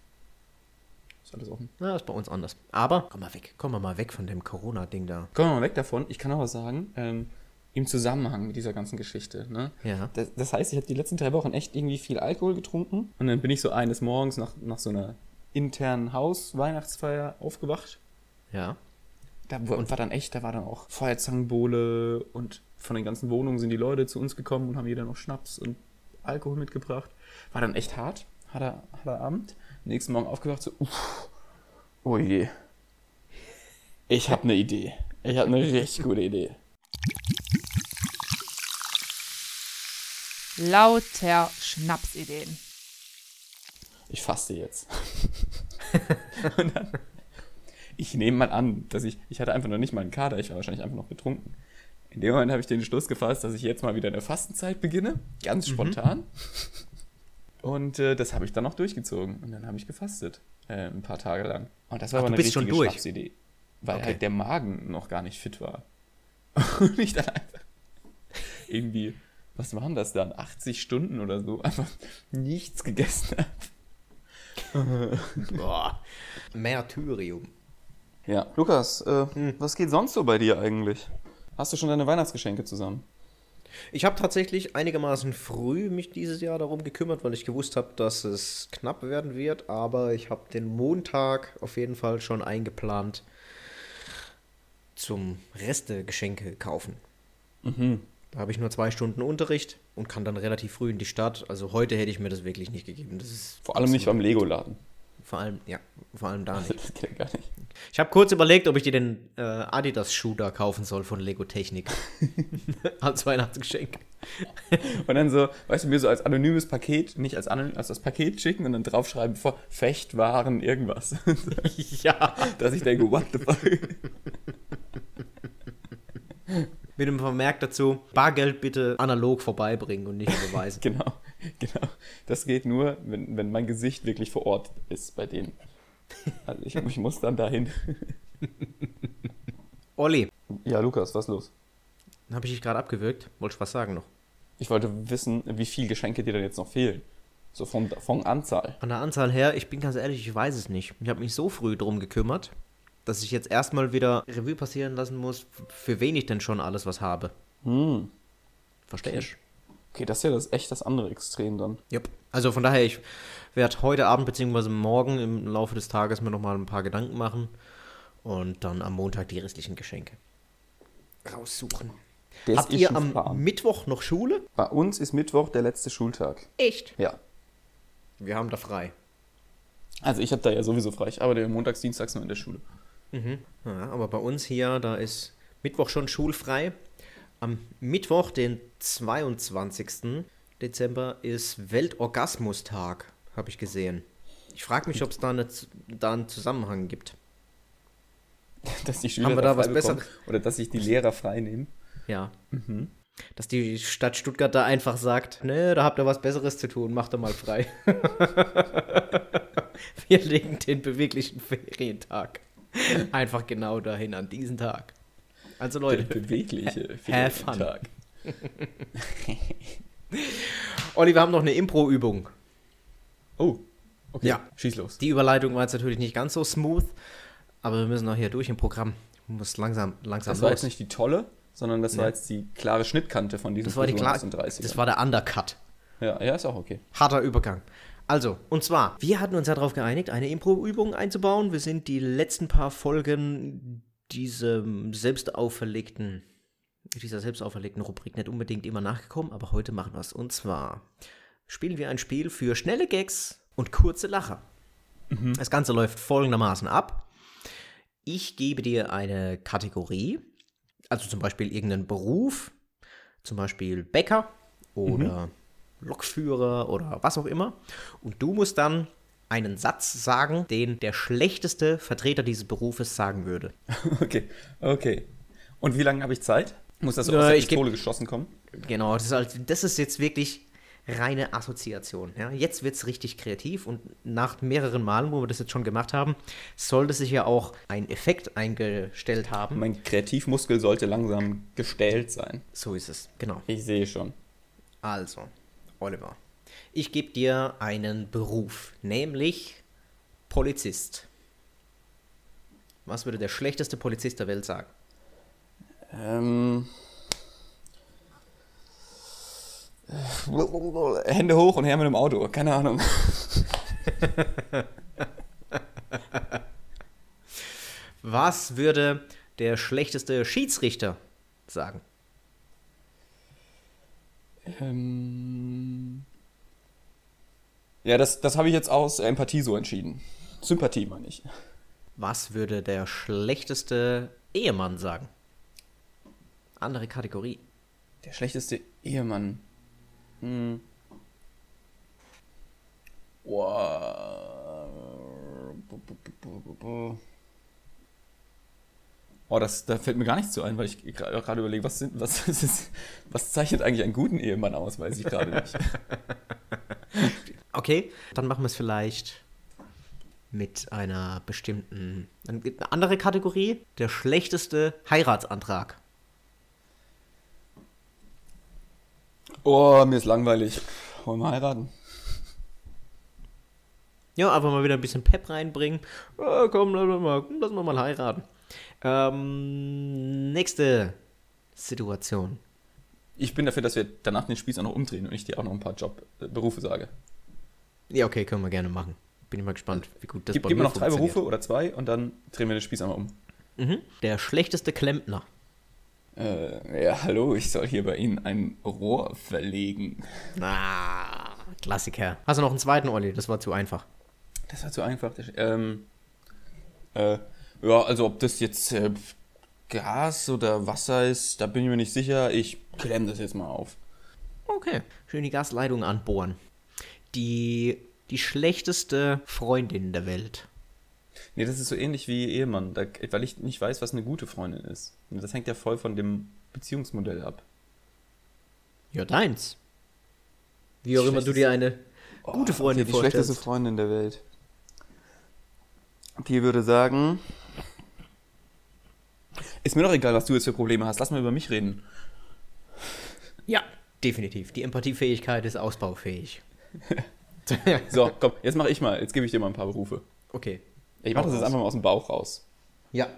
ist alles offen. Na, ist bei uns anders. Aber, komm mal weg, komm mal weg von dem Corona-Ding da. Kommen wir mal weg davon. Ich kann auch was sagen, ähm, im Zusammenhang mit dieser ganzen Geschichte. Ne? Ja. Das, das heißt, ich habe die letzten drei Wochen echt irgendwie viel Alkohol getrunken und dann bin ich so eines Morgens nach, nach so einer internen Haus-Weihnachtsfeier aufgewacht Ja. Da und war dann echt, da war dann auch Feuerzangenbowle und von den ganzen Wohnungen sind die Leute zu uns gekommen und haben jeder noch Schnaps und Alkohol mitgebracht. War dann echt hart, harter, harter Abend. Nächsten Morgen aufgewacht, so, uff, oh je. Ich habe eine Idee. Ich habe eine richtig gute Idee. Lauter Schnapsideen. Ich faste jetzt. Und dann, ich nehme mal an, dass ich, ich hatte einfach noch nicht mal einen Kader, ich war wahrscheinlich einfach noch betrunken. In dem Moment habe ich den Entschluss gefasst, dass ich jetzt mal wieder eine Fastenzeit beginne, ganz spontan. Und äh, das habe ich dann auch durchgezogen. Und dann habe ich gefastet, äh, ein paar Tage lang. Und das war Ach, aber eine schon richtige durch? Schnapsidee. Weil Okay. halt der Magen noch gar nicht fit war. Und ich dann einfach irgendwie, was waren das dann? 80 Stunden oder so, einfach nichts gegessen habe. Boah. Märtyrium. Ja, Lukas, äh, was geht sonst so bei dir eigentlich? Hast du schon deine Weihnachtsgeschenke zusammen? Ich habe tatsächlich einigermaßen früh mich dieses Jahr darum gekümmert, weil ich gewusst habe, dass es knapp werden wird. Aber ich habe den Montag auf jeden Fall schon eingeplant zum Restegeschenke kaufen. Da habe ich nur zwei Stunden Unterricht und kann dann relativ früh in die Stadt. Also heute hätte ich mir das wirklich nicht gegeben. Das ist Vor allem nicht beim Lego-Laden. Vor allem ja vor allem da nicht. Das geht ja gar nicht. Ich habe kurz überlegt, ob ich dir den äh, Adidas da kaufen soll von Lego Technik als Weihnachtsgeschenk. Und dann so, weißt du, mir so als anonymes Paket, nicht als, anonym, als das Paket schicken und dann draufschreiben vor Fechtwaren irgendwas. ja. Dass ich denke, what the fuck? Mit dem Vermerk dazu, Bargeld bitte analog vorbeibringen und nicht überweisen. genau, genau. Das geht nur, wenn, wenn mein Gesicht wirklich vor Ort ist bei denen. Also ich, ich muss dann dahin. Olli, Ja, Lukas, was los? habe ich dich gerade abgewürgt? Wollte ich was sagen noch? Ich wollte wissen, wie viele Geschenke dir denn jetzt noch fehlen. So von, von Anzahl. Von der Anzahl her, ich bin ganz ehrlich, ich weiß es nicht. Ich habe mich so früh drum gekümmert, dass ich jetzt erstmal wieder Revue passieren lassen muss, für wen ich denn schon alles was habe. Hm. Verstehst Okay, das ist ja das, echt das andere Extrem dann. Yep. Also von daher, ich werde heute Abend bzw. morgen im Laufe des Tages mir nochmal ein paar Gedanken machen und dann am Montag die restlichen Geschenke raussuchen. Der Habt ist ihr am Plan. Mittwoch noch Schule? Bei uns ist Mittwoch der letzte Schultag. Echt? Ja. Wir haben da frei. Also ich habe da ja sowieso frei. Ich arbeite montags, dienstags nur in der Schule. Ja, aber bei uns hier, da ist Mittwoch schon schulfrei. Am Mittwoch, den 22. Dezember, ist Weltorgasmustag, habe ich gesehen. Ich frage mich, ob es da, eine da einen Zusammenhang gibt. Dass die Schüler Haben wir da was Besseres? Oder dass sich die Lehrer frei nehmen. Ja. Dass die Stadt Stuttgart da einfach sagt, ne, da habt ihr was Besseres zu tun, macht ihr mal frei. Wir legen den beweglichen Ferientag einfach genau dahin an diesen Tag. Also Der Leute, bewegliche have fun. Ferientag. Olli, wir haben noch eine Impro-Übung. Oh, okay. Ja. Schieß los. Die Überleitung war jetzt natürlich nicht ganz so smooth, aber wir müssen auch hier durch im Programm. Ich muss langsam, langsam Das war los. jetzt nicht die tolle, sondern das war Ja. jetzt die klare Schnittkante von diesem das war die klar, aus den 30ern. das war der Undercut. ja, ja, ist auch okay. Harter Übergang. Also, und zwar, wir hatten uns ja darauf geeinigt, eine Impro-Übung einzubauen. Wir sind die letzten paar Folgen diesem selbst auferlegten, dieser selbst auferlegten Rubrik nicht unbedingt immer nachgekommen, aber heute machen wir es. Und zwar spielen wir ein Spiel für schnelle Gags und kurze Lacher. Das Ganze läuft folgendermaßen ab. Ich gebe dir eine Kategorie, also zum Beispiel irgendeinen Beruf, zum Beispiel Bäcker oder Lokführer oder was auch immer. Und du musst dann einen Satz sagen, den der schlechteste Vertreter dieses Berufes sagen würde. Okay, okay. Und wie lange habe ich Zeit? Muss das aus der ich geb- Pistole geschossen kommen? Genau, das ist, halt, das ist jetzt wirklich reine Assoziation. Ja? Jetzt wird es richtig kreativ und nach mehreren Malen, wo wir das jetzt schon gemacht haben, sollte sich ja auch ein Effekt eingestellt haben. Mein Kreativmuskel sollte langsam gestählt sein. So ist es, genau. Ich sehe schon. Also, Oliver, ich gebe dir einen Beruf, nämlich Polizist. Was würde der schlechteste Polizist der Welt sagen? Ähm. Hände hoch und her mit dem Auto. Keine Ahnung. Was würde der schlechteste Schiedsrichter sagen? Ähm. Ja, das, das habe ich jetzt aus Empathie so entschieden. Sympathie meine ich. Was würde der schlechteste Ehemann sagen? Andere Kategorie. Der schlechteste Ehemann. Hm. Boah. Oh, das, da fällt mir gar nichts zu ein, weil ich gerade überlege, was, sind, was, ist, was zeichnet eigentlich einen guten Ehemann aus, weiß ich gerade nicht. Okay, dann machen wir es vielleicht mit einer bestimmten, eine andere Kategorie. Der schlechteste Heiratsantrag. Oh, mir ist langweilig. Wollen wir heiraten? Ja, einfach mal wieder ein bisschen Pep reinbringen. Oh, komm, lass mal, lass mal, mal heiraten. Ähm, nächste Situation. Ich bin dafür, dass wir danach den Spieß auch noch umdrehen und ich dir auch noch ein paar Jobberufe sage. Ja, okay, können wir gerne machen. Bin ich mal gespannt, wie gut das Gib, bei gib mir noch drei. Berufe oder zwei und dann drehen wir den Spieß einmal um. Mhm. Der schlechteste Klempner. Äh, ja, hallo, ich soll hier bei Ihnen ein Rohr verlegen. Ah, Klassiker. Hast du noch einen zweiten, Olli? Das war zu einfach. Das war zu einfach. Das- Ähm, äh, ja, also ob das jetzt äh, Gas oder Wasser ist, da bin ich mir nicht sicher. Ich klemme das jetzt mal auf. Okay. Schön die Gasleitung anbohren. Die, die schlechteste Freundin der Welt. Nee, das ist so ähnlich wie Ehemann, da, weil ich nicht weiß, was eine gute Freundin ist. Und das hängt ja voll von dem Beziehungsmodell ab. Ja, deins. Wie auch immer du dir eine gute Freundin Oh, okay, die schlechteste vorstellst. Freundin der Welt. Die würde sagen. Ist mir doch egal, was du jetzt für Probleme hast. Lass mal über mich reden. Ja, definitiv. Die Empathiefähigkeit ist ausbaufähig. So, komm, jetzt mache ich mal. Jetzt gebe ich dir mal ein paar Berufe. Okay. Ich mache das jetzt einfach mal aus dem Bauch raus. Ja.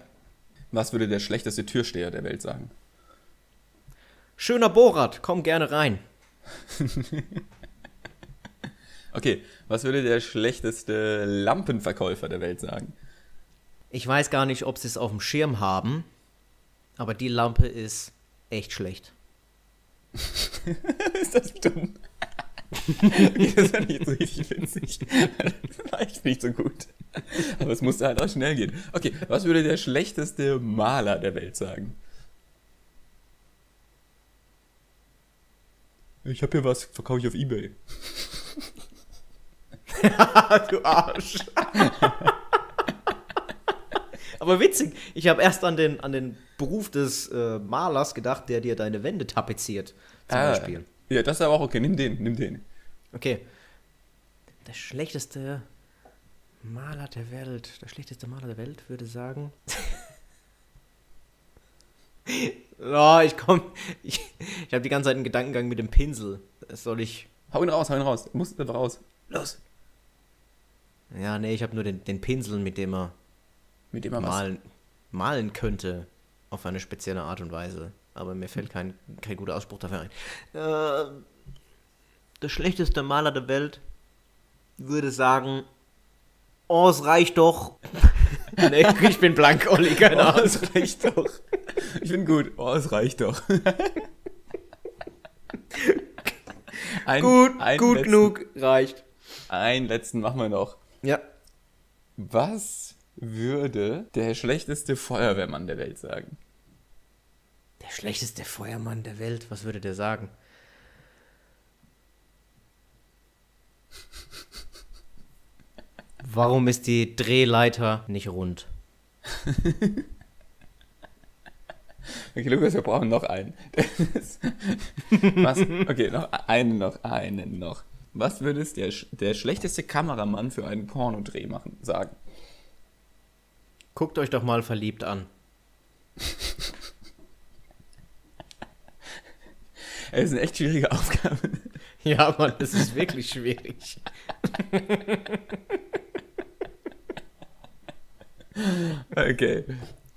Was würde der schlechteste Türsteher der Welt sagen? Schöner Bohrrad, komm gerne rein. Okay, was würde der schlechteste Lampenverkäufer der Welt sagen? Ich weiß gar nicht, ob sie es auf dem Schirm haben, aber die Lampe ist echt schlecht. ist das dumm? Okay, das fand ich jetzt richtig witzig. Das war echt nicht so gut. Aber es musste halt auch schnell gehen. Okay, was würde der schlechteste Maler der Welt sagen? Ich habe hier was, verkaufe ich auf Ebay. du Arsch. aber witzig, ich habe erst an den, an den Beruf des äh, Malers gedacht, der dir deine Wände tapeziert. Zum Ah, Beispiel. Ja, das ist aber auch okay. Nimm den, nimm den. Okay. Der schlechteste Maler der Welt, der schlechteste Maler der Welt würde sagen. oh, ich komm. Ich, ich habe die ganze Zeit einen Gedankengang mit dem Pinsel. Das soll ich. Hau ihn raus, hau ihn raus. Er muss einfach raus. Los. Ja, nee, ich habe nur den, den Pinsel, mit dem er Mit dem er was. malen, malen könnte. Auf eine spezielle Art und Weise. Aber mir fällt kein, kein guter Ausspruch dafür ein. Äh, der schlechteste Maler der Welt würde sagen: Oh, es reicht doch. nee, ich bin blank, Olli, keine Oh, Ahnung. es reicht doch. Ich bin gut. Oh, es reicht doch. Ein- Gut, einen gut letzten, genug, reicht. Einen letzten machen wir noch. Ja. Was würde der schlechteste Feuerwehrmann der Welt sagen? Der schlechteste Feuermann der Welt, was würde der sagen? Warum ist die Drehleiter nicht rund? Okay, Lukas, wir brauchen noch einen. Was? Okay, noch einen noch, einen noch. Was würde es der, der schlechteste Kameramann für einen Pornodreh machen, sagen? Guckt euch doch mal verliebt an. Es ist eine echt schwierige Aufgabe. Ja, Mann, das ist wirklich schwierig. Okay.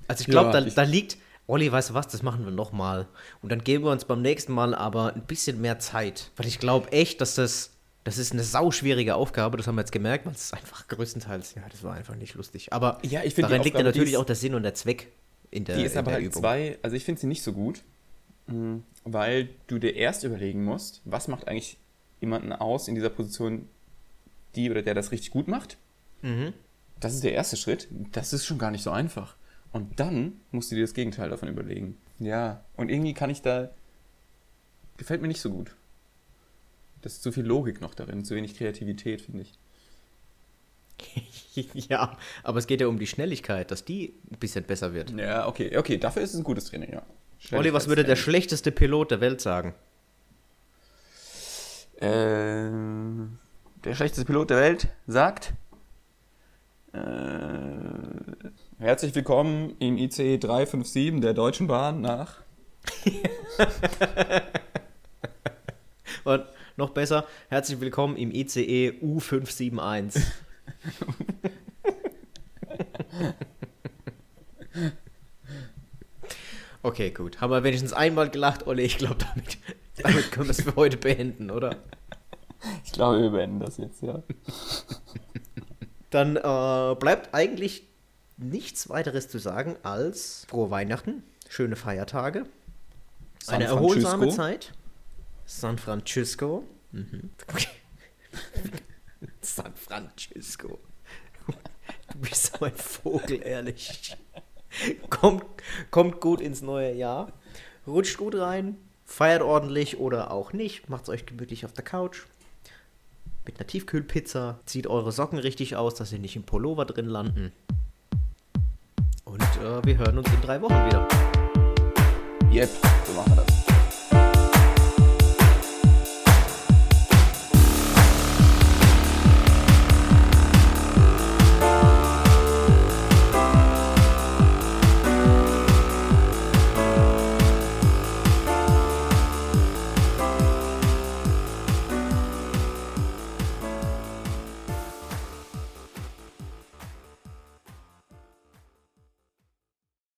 Also ich glaube, Ja, da, da liegt, Olli, weißt du was, das machen wir nochmal. Und dann geben wir uns beim nächsten Mal aber ein bisschen mehr Zeit. Weil ich glaube echt, dass das, das ist eine sauschwierige Aufgabe, das haben wir jetzt gemerkt, weil es einfach größtenteils, ja, das war einfach nicht lustig. Aber Ja, ich daran liegt ja natürlich ist- auch der Sinn und der Zweck in der, Die ist aber halt Übung. zwei, also ich finde sie nicht so gut, weil du dir erst überlegen musst, was macht eigentlich jemanden aus in dieser Position, die oder der das richtig gut macht. Mhm. Das ist der erste Schritt. Das ist schon gar nicht so einfach. Und dann musst du dir das Gegenteil davon überlegen. Ja, und irgendwie kann ich da. Gefällt mir nicht so gut. Das ist zu viel Logik noch darin, zu wenig Kreativität, finde ich. ja, aber es geht ja um die Schnelligkeit, dass die ein bisschen besser wird. Ja, okay, okay, dafür ist es ein gutes Training, ja. Olli, was würde der schlechteste Pilot der Welt sagen? Äh, der schlechteste Pilot der Welt sagt: äh, Herzlich willkommen im ICE 357 der Deutschen Bahn nach. Und noch besser, herzlich willkommen im ICE U571. okay, gut. Haben wir wenigstens einmal gelacht, Olli? Ich glaube, damit, damit können wir es für heute beenden, oder? Ich glaube, wir beenden das jetzt, ja. Dann äh, bleibt eigentlich nichts weiteres zu sagen als frohe Weihnachten, schöne Feiertage, San eine erholsame Francisco. Zeit. San Francisco. Mhm. San Francisco. Du bist so ein Vogel, ehrlich. Kommt, kommt gut ins neue Jahr. Rutscht gut rein. Feiert ordentlich oder auch nicht. Macht's euch gemütlich auf der Couch. Mit einer Tiefkühlpizza. Zieht eure Socken richtig aus, dass sie nicht im Pullover drin landen. Und äh, wir hören uns in drei Wochen wieder. Yep, so machen wir das.